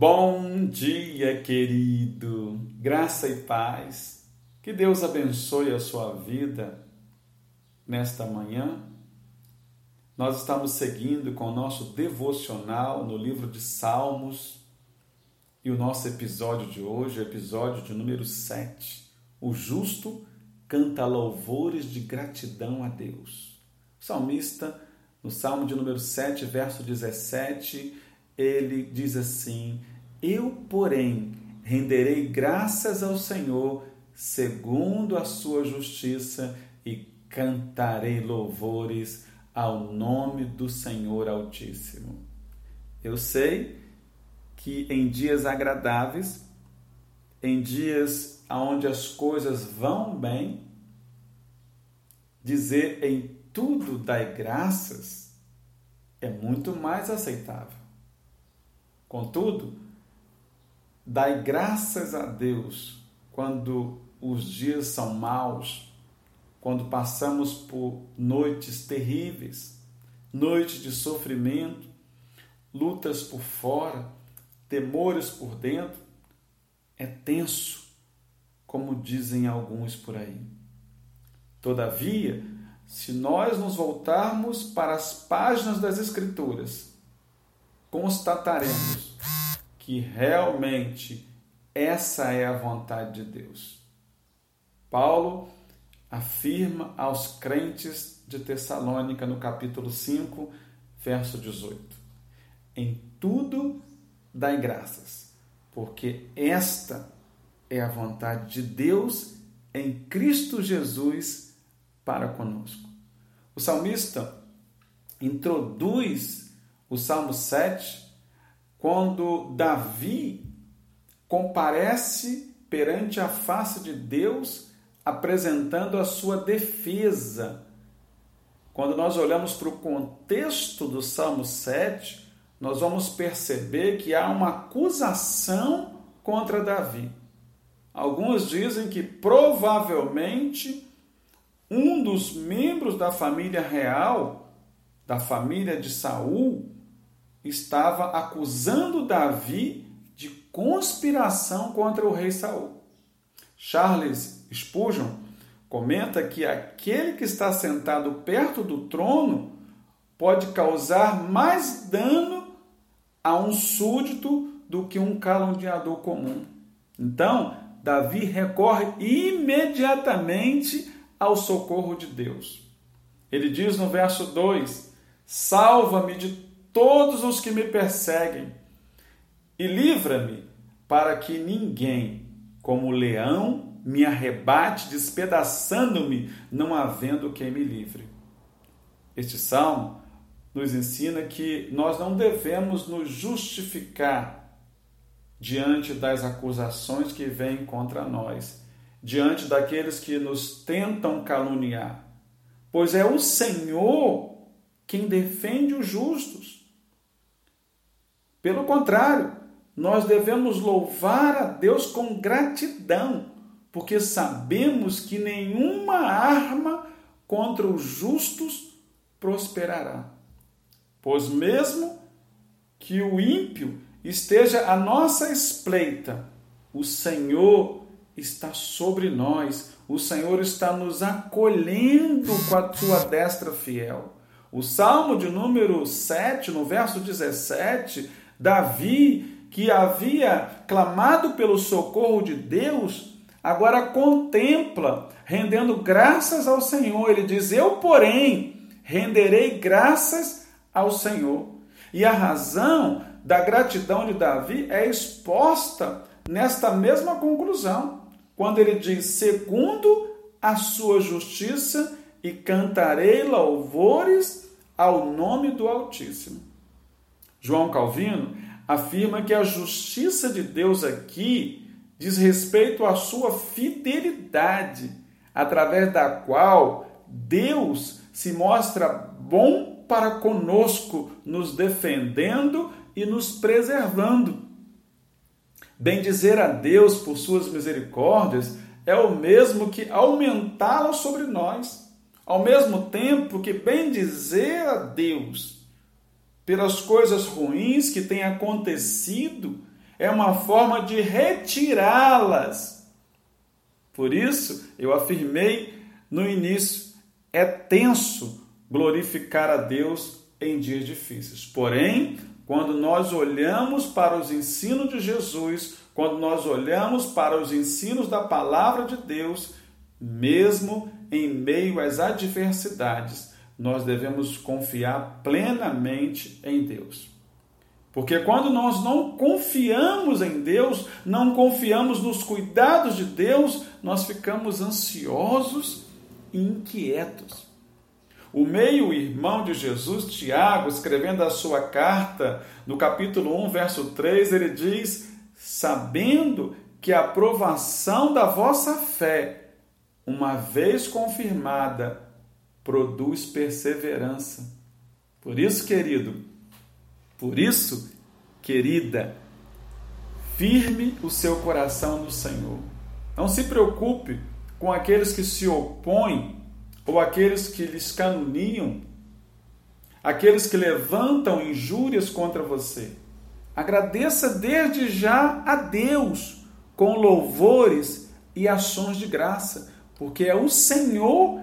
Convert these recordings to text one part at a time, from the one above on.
Bom dia, querido. Graça e paz. Que Deus abençoe a sua vida nesta manhã. Nós estamos seguindo com o nosso devocional no livro de Salmos e o nosso episódio de hoje, o episódio de número 7. O justo canta louvores de gratidão a Deus. O salmista, no Salmo de número 7, verso 17, ele diz assim: Eu, porém, renderei graças ao Senhor segundo a sua justiça e cantarei louvores ao nome do Senhor Altíssimo. Eu sei que em dias agradáveis, em dias onde as coisas vão bem, dizer em tudo dai graças é muito mais aceitável. Contudo, dai graças a Deus quando os dias são maus, quando passamos por noites terríveis, noites de sofrimento, lutas por fora, temores por dentro. É tenso, como dizem alguns por aí. Todavia, se nós nos voltarmos para as páginas das Escrituras, constataremos que realmente essa é a vontade de Deus. Paulo afirma aos crentes de Tessalônica no capítulo 5, verso 18: Em tudo dai graças, porque esta é a vontade de Deus em Cristo Jesus para conosco. O salmista introduz o Salmo 7, quando Davi comparece perante a face de Deus, apresentando a sua defesa. Quando nós olhamos para o contexto do Salmo 7, nós vamos perceber que há uma acusação contra Davi. Alguns dizem que provavelmente um dos membros da família real, da família de Saul, estava acusando Davi de conspiração contra o rei Saul. Charles Spurgeon comenta que aquele que está sentado perto do trono pode causar mais dano a um súdito do que um caluniador comum. Então, Davi recorre imediatamente ao socorro de Deus. Ele diz no verso 2: Salva-me de todos os que me perseguem, e livra-me para que ninguém, como leão, me arrebate, despedaçando-me, não havendo quem me livre. Este salmo nos ensina que nós não devemos nos justificar diante das acusações que vêm contra nós, diante daqueles que nos tentam caluniar, pois é o Senhor quem defende os justos. Pelo contrário, nós devemos louvar a Deus com gratidão, porque sabemos que nenhuma arma contra os justos prosperará. Pois mesmo que o ímpio esteja à nossa espreita, o Senhor está sobre nós, o Senhor está nos acolhendo com a sua destra fiel. O Salmo de número 7, no verso 17, Davi, que havia clamado pelo socorro de Deus, agora contempla, rendendo graças ao Senhor. Ele diz: Eu, porém, renderei graças ao Senhor. E a razão da gratidão de Davi é exposta nesta mesma conclusão, quando ele diz: segundo a sua justiça, e cantarei louvores ao nome do Altíssimo. João Calvino afirma que a justiça de Deus aqui diz respeito à sua fidelidade, através da qual Deus se mostra bom para conosco, nos defendendo e nos preservando. Bendizer a Deus por suas misericórdias é o mesmo que aumentá-la sobre nós, ao mesmo tempo que bendizer a Deus pelas coisas ruins que têm acontecido, é uma forma de retirá-las. Por isso, eu afirmei no início, é tenso glorificar a Deus em dias difíceis. Porém, quando nós olhamos para os ensinos de Jesus, quando nós olhamos para os ensinos da palavra de Deus, mesmo em meio às adversidades, nós devemos confiar plenamente em Deus. Porque quando nós não confiamos em Deus, não confiamos nos cuidados de Deus, nós ficamos ansiosos e inquietos. O meio-irmão de Jesus, Tiago, escrevendo a sua carta, no capítulo 1, verso 3, ele diz: Sabendo que a aprovação da vossa fé, uma vez confirmada, produz perseverança. Por isso, querido, por isso, querida, firme o seu coração no Senhor. Não se preocupe com aqueles que se opõem ou aqueles que lhes caluniam, aqueles que levantam injúrias contra você. Agradeça desde já a Deus com louvores e ações de graça, porque é o Senhor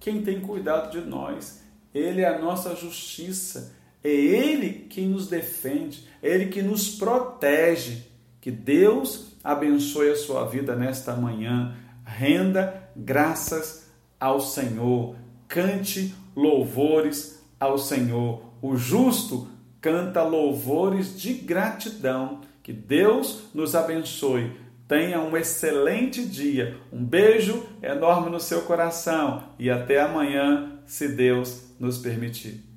quem tem cuidado de nós. Ele é a nossa justiça. É Ele quem nos defende, é Ele que nos protege. Que Deus abençoe a sua vida nesta manhã. Renda graças ao Senhor, cante louvores ao Senhor. O justo canta louvores de gratidão. Que Deus nos abençoe. Tenha um excelente dia. Um beijo enorme no seu coração e até amanhã, se Deus nos permitir.